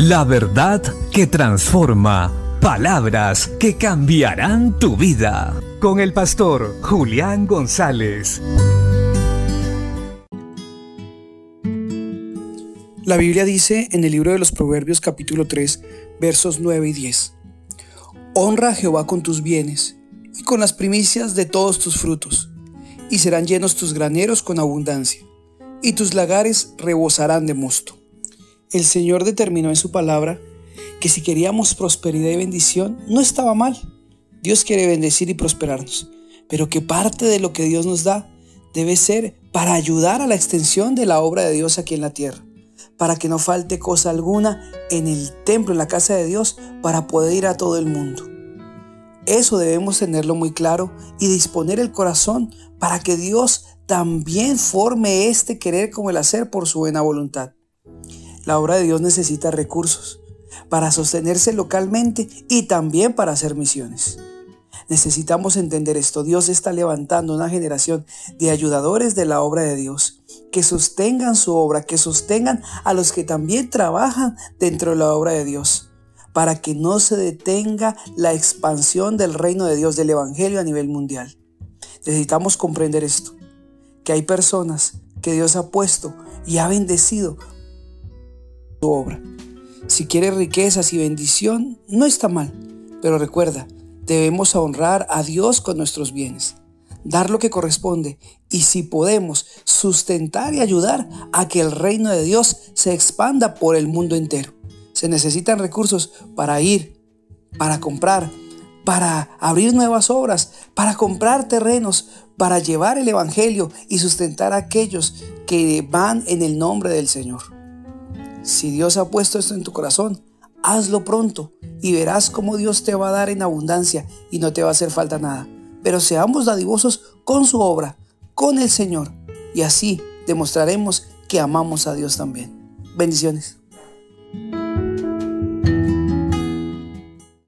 La verdad que transforma. Palabras que cambiarán tu vida. Con el pastor Julián González. La Biblia dice en el libro de los Proverbios capítulo 3 versos 9 y 10. Honra a Jehová con tus bienes y con las primicias de todos tus frutos, y serán llenos tus graneros con abundancia, y tus lagares rebosarán de mosto. El Señor determinó en su palabra que si queríamos prosperidad y bendición, no estaba mal. Dios quiere bendecir y prosperarnos, pero que parte de lo que Dios nos da debe ser para ayudar a la extensión de la obra de Dios aquí en la tierra, para que no falte cosa alguna en el templo, en la casa de Dios, para poder ir a todo el mundo. Eso debemos tenerlo muy claro y disponer el corazón para que Dios también forme este querer como el hacer por su buena voluntad. La obra de Dios necesita recursos para sostenerse localmente y también para hacer misiones. Necesitamos entender esto. Dios está levantando una generación de ayudadores de la obra de Dios, que sostengan su obra, que sostengan a los que también trabajan dentro de la obra de Dios, para que no se detenga la expansión del reino de Dios, del Evangelio a nivel mundial. Necesitamos comprender esto, que hay personas que Dios ha puesto y ha bendecido tu obra. Si quieres riquezas y bendición, no está mal, pero recuerda, debemos honrar a Dios con nuestros bienes, dar lo que corresponde y si podemos, sustentar y ayudar a que el reino de Dios se expanda por el mundo entero. Se necesitan recursos para ir, para comprar, para abrir nuevas obras, para comprar terrenos, para llevar el Evangelio y sustentar a aquellos que van en el nombre del Señor. Si Dios ha puesto esto en tu corazón, hazlo pronto y verás cómo Dios te va a dar en abundancia y no te va a hacer falta nada. Pero seamos dadivosos con su obra, con el Señor, y así demostraremos que amamos a Dios también. Bendiciones.